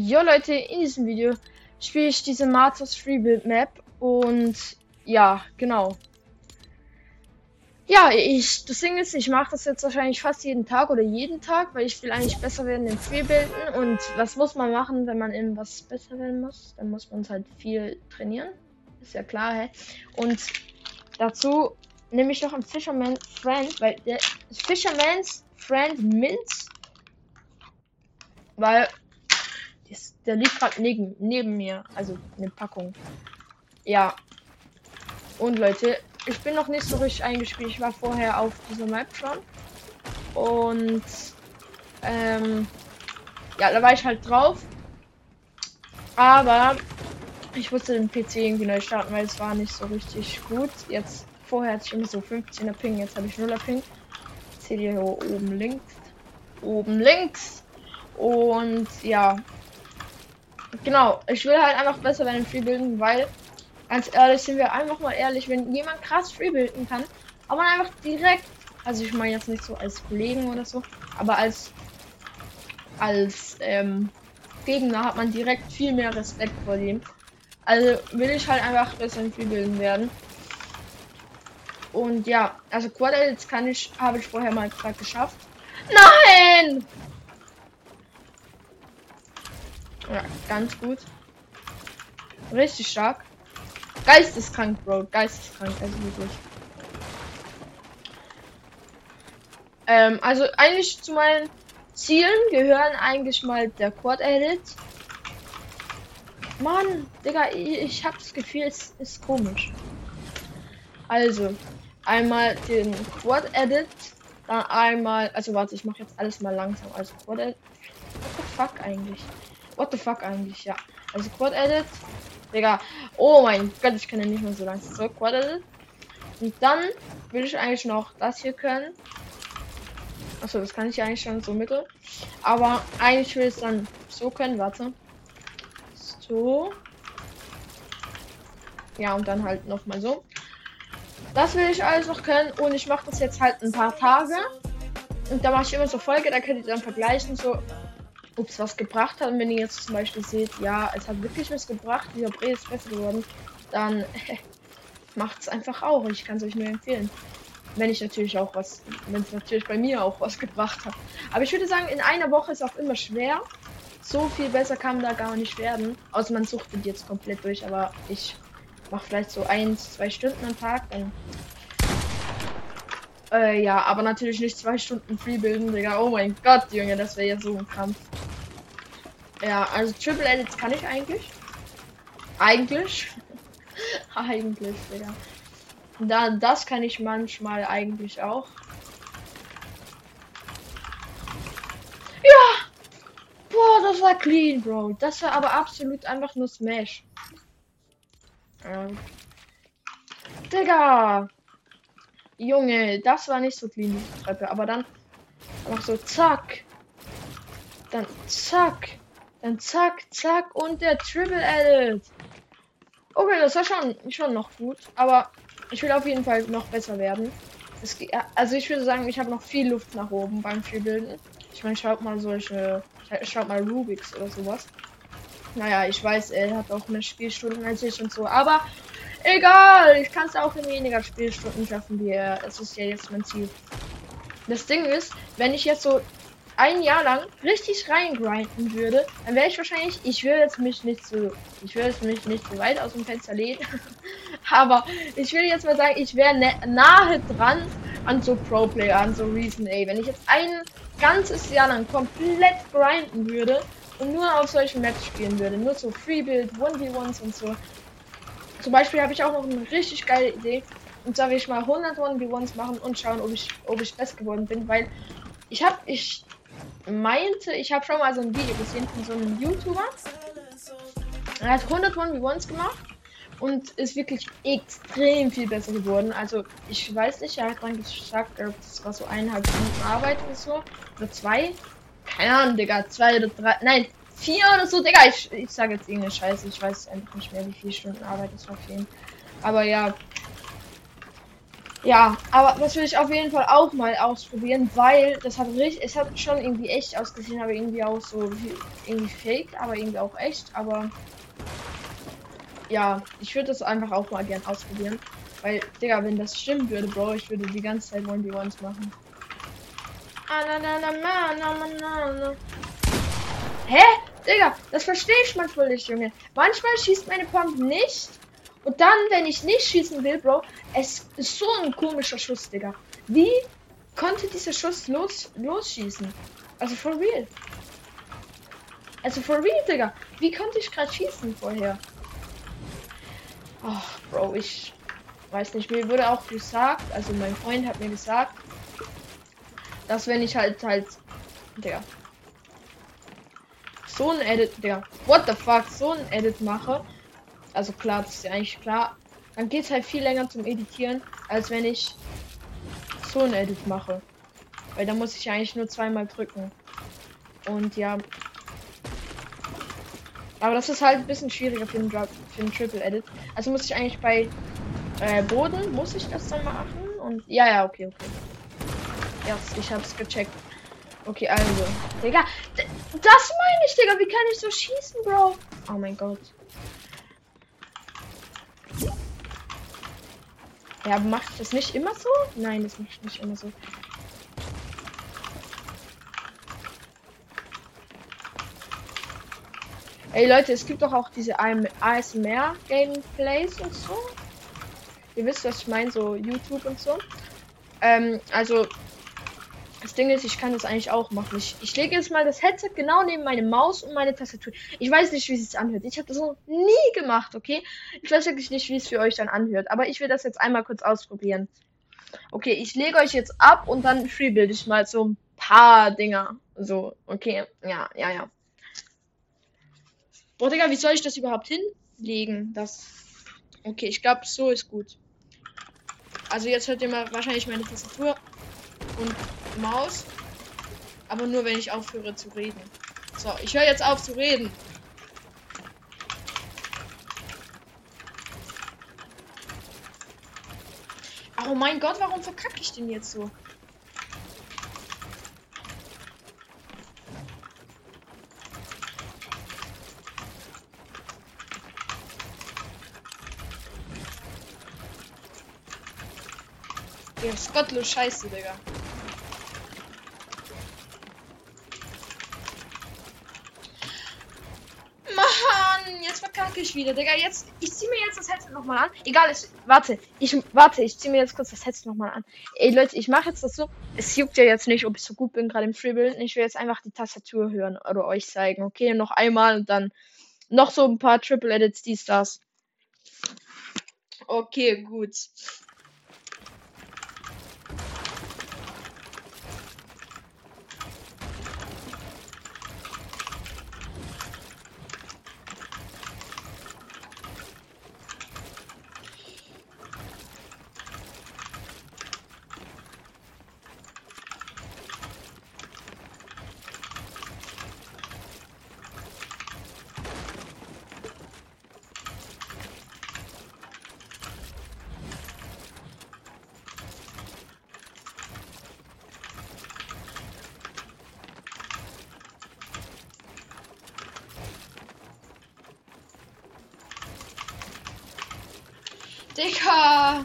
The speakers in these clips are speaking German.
Jo Leute, in diesem Video spiele ich diese Marthas Freebuild Map und ja, genau. Ja, ich, das Ding ist, ich mache das jetzt wahrscheinlich fast jeden Tag oder jeden Tag, weil ich will eigentlich besser werden in Freebuilden und was muss man machen, wenn man in was besser werden muss? Dann muss man halt viel trainieren, ist ja klar, hä? Und dazu nehme ich noch einen Fisherman Friend, weil der Fisherman's Friend Mint, weil der liegt gerade neben, neben mir. Also eine Packung. Ja. Und Leute, ich bin noch nicht so richtig eingespielt. Ich war vorher auf dieser Map schon. Und ähm, ja, da war ich halt drauf. Aber ich musste den PC irgendwie neu starten, weil es war nicht so richtig gut. Jetzt vorher hatte ich immer so 15er Ping, jetzt habe ich 0er Ping. Ich sehe hier oben links. Oben links. Und ja, Genau, ich will halt einfach besser werden Freebilden, weil, ganz ehrlich, sind wir einfach mal ehrlich, wenn jemand krass Freebilden kann, aber einfach direkt, also ich meine jetzt nicht so als Kollegen oder so, aber als, als, ähm, Gegner hat man direkt viel mehr Respekt vor dem. Also will ich halt einfach besser in Freebilden werden. Und ja, also Quad kann ich, habe ich vorher mal gerade geschafft. Nein! Ja, ganz gut. Richtig stark. Geisteskrank, Bro. Geisteskrank, also wirklich. Ähm, also eigentlich zu meinen Zielen gehören eigentlich mal der Quad Edit. Mann, Digga, ich, ich habe das Gefühl, es ist komisch. Also, einmal den Quad Edit, dann einmal, also warte, ich mache jetzt alles mal langsam. Also Quad Edit. What the fuck eigentlich? What the fuck eigentlich, ja. Also Quad Edit. Digga. Oh mein Gott, ich kann ja nicht mehr so lange zurück. Quad Edit. Und dann will ich eigentlich noch das hier können. Achso, das kann ich eigentlich schon so mittel. Aber eigentlich will ich es dann so können. Warte. So. Ja, und dann halt noch mal so. Das will ich alles noch können. Und ich mache das jetzt halt ein paar Tage. Und da mache ich immer so Folge, da könnt ihr dann vergleichen, so ob es was gebracht hat. Und wenn ihr jetzt zum Beispiel seht, ja, es hat wirklich was gebracht, dieser Bre ist besser geworden, dann macht es einfach auch. Ich kann es euch nur empfehlen. Wenn ich natürlich auch was, wenn es natürlich bei mir auch was gebracht hat. Aber ich würde sagen, in einer Woche ist auch immer schwer. So viel besser kann da gar nicht werden. Außer man suchtet jetzt komplett durch, aber ich mache vielleicht so eins, zwei Stunden am Tag, dann äh, ja, aber natürlich nicht zwei Stunden Freebilden, Digga. Oh mein Gott, Junge, das wäre ja so ein Kampf. Ja, also Triple Edits kann ich eigentlich. Eigentlich. eigentlich, Digga. Da, das kann ich manchmal eigentlich auch. Ja! Boah, das war clean, Bro. Das war aber absolut einfach nur Smash. Ähm. Digga! Junge, das war nicht so clean, die Treppe. Aber dann noch so zack. Dann zack. Dann zack, zack und der Triple Edit. Okay, das war schon, schon noch gut. Aber ich will auf jeden Fall noch besser werden. Es, also ich würde sagen, ich habe noch viel Luft nach oben beim Spielbilden. Ich meine, schaut mal solche, schaut mal Rubiks oder sowas. Naja, ich weiß, er hat auch mehr Spielstunden als ich und so, aber egal, ich kann es auch in weniger Spielstunden schaffen wie er. Es ist ja jetzt mein Ziel. Das Ding ist, wenn ich jetzt so ein Jahr lang richtig reingrinden würde, dann wäre ich wahrscheinlich, ich würde jetzt mich nicht so, ich würde jetzt mich nicht so weit aus dem Fenster lehnen, aber ich will jetzt mal sagen, ich wäre ne, nahe dran an so Pro-Player, an so Reason A. Wenn ich jetzt ein ganzes Jahr lang komplett grinden würde und nur auf solchen Maps spielen würde, nur so Freebuild, 1v1s und so. Zum Beispiel habe ich auch noch eine richtig geile Idee. Und zwar will ich mal 100 1v1s machen und schauen, ob ich, ob ich best geworden bin, weil ich habe, ich meinte, ich habe schon mal so ein Video gesehen von so einem YouTuber. Er hat 100 1v1s gemacht und ist wirklich extrem viel besser geworden. Also ich weiß nicht, er hat dran gesagt, das war so eineinhalb Stunden Arbeit oder so. Oder zwei. Keine Ahnung, Digga. Zwei oder drei. Nein, vier oder so, Digga. Ich, ich sage jetzt irgendeine Scheiße. Ich weiß einfach nicht mehr, wie viele Stunden Arbeit das war für ihn. Aber ja. Ja, aber das will ich auf jeden Fall auch mal ausprobieren, weil das hat richtig, es hat schon irgendwie echt ausgesehen, aber irgendwie auch so irgendwie fake, aber irgendwie auch echt, aber ja, ich würde das einfach auch mal gern ausprobieren. Weil, Digga, wenn das stimmen würde, Bro, ich würde die ganze Zeit 1v1 machen. Hä? Digga, das verstehe ich manchmal nicht, Junge. Manchmal schießt meine Pump nicht. Und dann, wenn ich nicht schießen will, Bro, es ist so ein komischer Schuss, Digga. Wie konnte dieser Schuss los, losschießen? Also for real. Also for real, Digga. Wie konnte ich gerade schießen vorher? Ach, Bro, ich weiß nicht. Mir wurde auch gesagt, also mein Freund hat mir gesagt, dass wenn ich halt halt, der so ein Edit, der what the fuck, so ein Edit mache, also klar, das ist ja eigentlich klar, dann geht es halt viel länger zum Editieren, als wenn ich so ein Edit mache. Weil da muss ich eigentlich nur zweimal drücken. Und ja, aber das ist halt ein bisschen schwieriger für den, für den Triple Edit. Also muss ich eigentlich bei äh, Boden, muss ich das dann machen? Und ja, ja, okay, okay. Ja, ich hab's gecheckt. Okay, also. Digga, das meine ich, Digga. Wie kann ich so schießen, Bro? Oh mein Gott. Ja, macht das nicht immer so? Nein, das macht nicht immer so. Ey Leute, es gibt doch auch diese ASMR Gameplays und so. Ihr wisst, was ich meine, so YouTube und so. Ähm, also Ding ist, ich kann das eigentlich auch machen. Ich, ich lege jetzt mal das Headset genau neben meine Maus und meine Tastatur. Ich weiß nicht, wie es sich anhört. Ich habe das noch nie gemacht, okay? Ich weiß wirklich nicht, wie es für euch dann anhört. Aber ich will das jetzt einmal kurz ausprobieren. Okay, ich lege euch jetzt ab und dann freebuild ich mal so ein paar Dinger. So, okay. Ja, ja, ja. Boah, Digga, wie soll ich das überhaupt hinlegen? Das. Okay, ich glaube, so ist gut. Also jetzt hört ihr mal wahrscheinlich meine Tastatur und Maus. Aber nur wenn ich aufhöre zu reden. So, ich höre jetzt auf zu reden. Oh mein Gott, warum verkacke ich den jetzt so? Ja, gottlos scheiße, Digga. Mann, jetzt verkacke ich wieder, Digga. Jetzt, ich zieh mir jetzt das Headset nochmal an. Egal, ich, warte, ich, warte, ich zieh mir jetzt kurz das Headset nochmal an. Ey, Leute, ich mache jetzt das so. Es juckt ja jetzt nicht, ob ich so gut bin, gerade im Freebuild. Ich will jetzt einfach die Tastatur hören oder euch zeigen. Okay, noch einmal und dann noch so ein paar Triple Edits, dies, das. Okay, gut. Digga!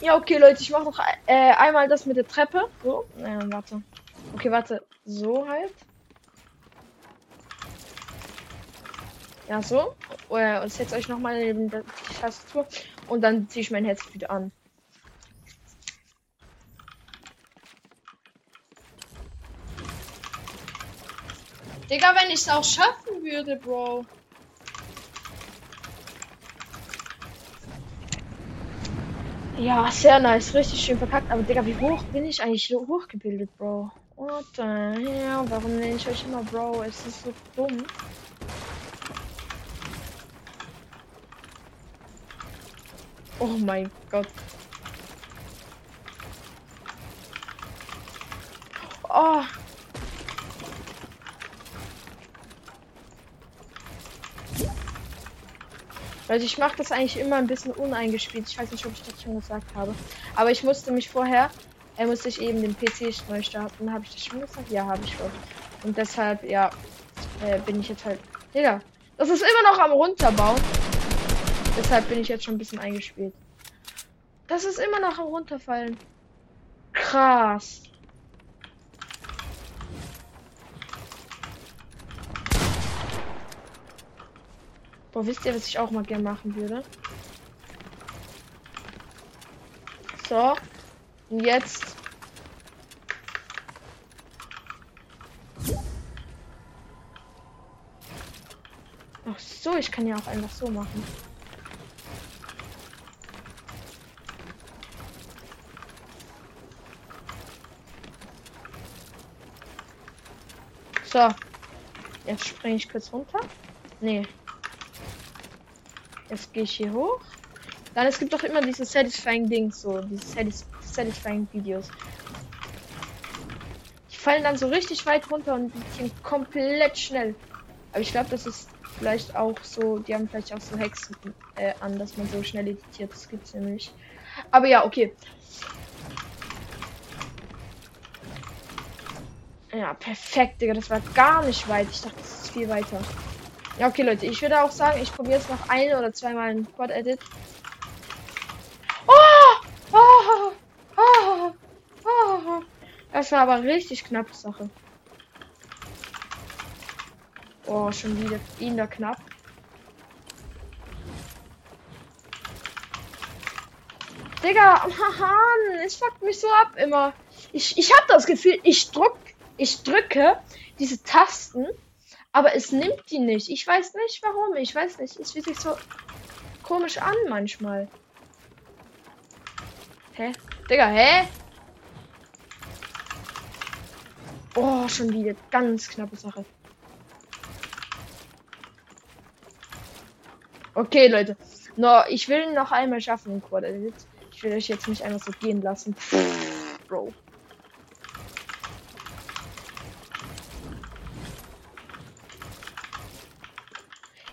Ja, okay, Leute, ich mache noch äh, einmal das mit der Treppe. So, äh, warte. Okay, warte. So halt. Ja, so. Äh, und setzt euch nochmal neben der Tastatur. Und dann ziehe ich mein Headset wieder an. Digga, wenn ich es auch schaffen würde, Bro. Ja, sehr nice. Richtig schön verkackt. Aber Digga, wie hoch bin ich eigentlich so hochgebildet, Bro? What the hell? Warum nenne ich euch immer Bro? Es ist so dumm. Oh mein Gott. Oh. Also ich mache das eigentlich immer ein bisschen uneingespielt. Ich weiß nicht, ob ich das schon gesagt habe. Aber ich musste mich vorher, er äh, musste ich eben den PC neu starten. Habe ich das schon gesagt? Ja, habe ich schon. Und deshalb, ja, äh, bin ich jetzt halt. Digga, das ist immer noch am runterbauen. Deshalb bin ich jetzt schon ein bisschen eingespielt. Das ist immer noch am runterfallen. Krass. Boah, wisst ihr, was ich auch mal gerne machen würde? So. Und jetzt. Ach so, ich kann ja auch einfach so machen. So. Jetzt springe ich kurz runter. Nee, Jetzt gehe ich hier hoch. Dann es gibt doch immer diese satisfying Dings, so diese satis satisfying Videos. Die fallen dann so richtig weit runter und die komplett schnell. Aber ich glaube, das ist vielleicht auch so, die haben vielleicht auch so Hexen äh, an, dass man so schnell editiert. Das gibt's nämlich. Aber ja, okay. Ja, perfekt, Digga. Das war gar nicht weit. Ich dachte, das ist viel weiter. Ja, okay, Leute. Ich würde auch sagen, ich probiere es noch ein oder zweimal ein Quad-Edit. Oh! Oh! Oh! Oh! Das war aber richtig knappe Sache. Oh, schon wieder ihn da knapp. Digga, Mann, es fuckt mich so ab immer. Ich, ich habe das Gefühl, ich drück, ich drücke diese Tasten aber es nimmt die nicht. Ich weiß nicht warum. Ich weiß nicht. Es fühlt sich so komisch an manchmal. Hä? Digga, hä? Oh, schon wieder. Ganz knappe Sache. Okay, Leute. No, ich will noch einmal schaffen Quad Ich will euch jetzt nicht einfach so gehen lassen. Bro.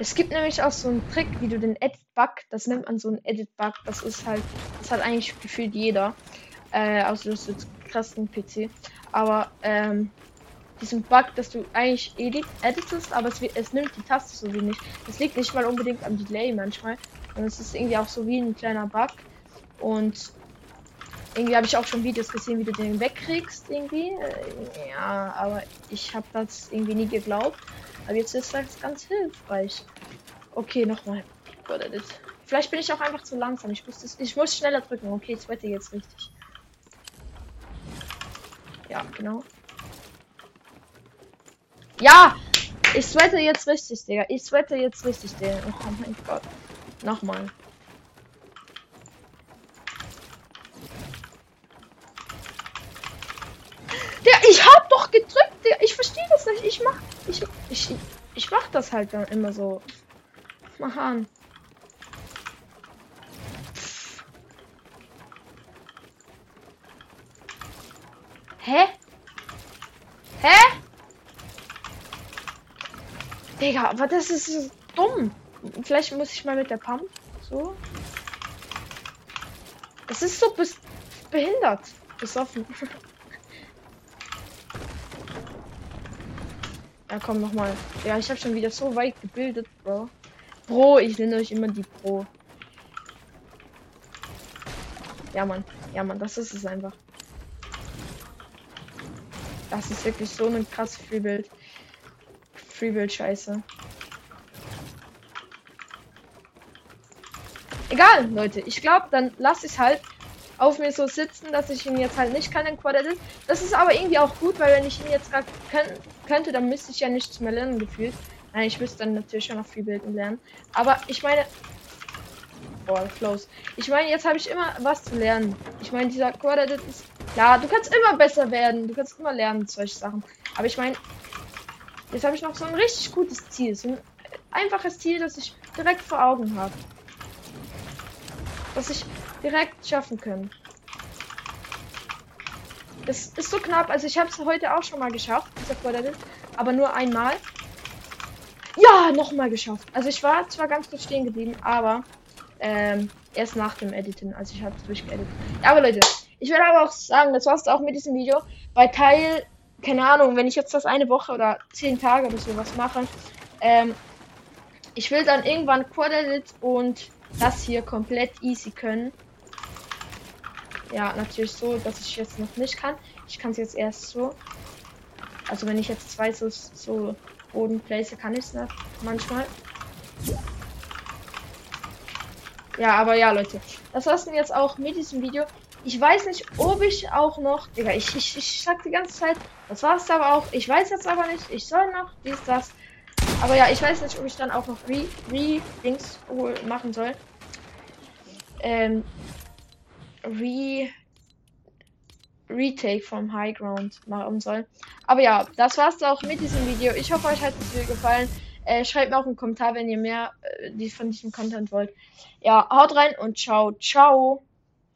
Es gibt nämlich auch so einen Trick, wie du den Edit-Bug, das nennt man so einen Edit-Bug, das ist halt, das hat eigentlich gefühlt jeder, äh, außer du hast jetzt krassen PC, aber, ähm, diesen Bug, dass du eigentlich edit editest, aber es, es nimmt die Taste so wenig. Das liegt nicht mal unbedingt am Delay manchmal. Und es ist irgendwie auch so wie ein kleiner Bug. Und irgendwie habe ich auch schon Videos gesehen, wie du den wegkriegst irgendwie. Äh, ja, aber ich habe das irgendwie nie geglaubt. Aber jetzt ist das ganz hilfreich. Okay, nochmal. Vielleicht bin ich auch einfach zu langsam. Ich muss, das, ich muss schneller drücken. Okay, ich wette jetzt richtig. Ja, genau. Ja! Ich sweate jetzt richtig, Digga. Ich sweate jetzt richtig, Digga. Oh mein Gott. Nochmal. Der, ich hab doch gedrückt, Digga. Ich verstehe das nicht. Ich mach. Ich, ich, ich mach das halt dann immer so. Mach an. Hä? Hä? Digga, aber das ist dumm. Vielleicht muss ich mal mit der Pump. So. Es ist so bis behindert. Besoffen. Ja, komm noch mal. Ja, ich habe schon wieder so weit gebildet, Bro. Bro, ich nenne euch immer die Pro. Ja, Mann. Ja, Mann, das ist es einfach. Das ist wirklich so ein krass Freebild. Freebild-Scheiße. Egal, Leute. Ich glaube, dann lasse ich halt auf mir so sitzen, dass ich ihn jetzt halt nicht kann in Quadrat. Das ist aber irgendwie auch gut, weil wenn ich ihn jetzt gerade könnte, dann müsste ich ja nichts mehr lernen gefühlt. Nein, ich müsste dann natürlich schon noch viel bilden lernen. Aber ich meine. Boah, close. Ich meine, jetzt habe ich immer was zu lernen. Ich meine, dieser Quadrat ist. Klar, du kannst immer besser werden. Du kannst immer lernen, solche Sachen. Aber ich meine, jetzt habe ich noch so ein richtig gutes Ziel. So ein einfaches Ziel, das ich direkt vor Augen habe. Was ich direkt schaffen können. Das ist so knapp. Also ich habe es heute auch schon mal geschafft, dieser Quadrat, aber nur einmal. Ja, nochmal geschafft. Also ich war zwar ganz kurz stehen geblieben, aber ähm, erst nach dem Editen. Also ich habe es durchgeeditet. Ja, aber Leute, ich will aber auch sagen, das war's auch mit diesem Video. Bei Teil, keine Ahnung, wenn ich jetzt das eine Woche oder zehn Tage oder sowas mache, ähm, ich will dann irgendwann Quad-Edit und das hier komplett easy können. Ja, natürlich so, dass ich jetzt noch nicht kann. Ich kann es jetzt erst so. Also wenn ich jetzt zwei so, so Boden place, kann ich es manchmal. Ja, aber ja, Leute. Das war's denn jetzt auch mit diesem Video. Ich weiß nicht, ob ich auch noch. Digga, ich, ich, ich sag die ganze Zeit. Das war's aber auch. Ich weiß jetzt aber nicht. Ich soll noch dies, das. Aber ja, ich weiß nicht, ob ich dann auch noch Re, Re machen soll. Ähm. Re. Retake vom High Ground machen soll. Aber ja, das war's auch mit diesem Video. Ich hoffe, euch hat das Video gefallen. Äh, schreibt mir auch einen Kommentar, wenn ihr mehr äh, von diesem Content wollt. Ja, haut rein und ciao, ciao.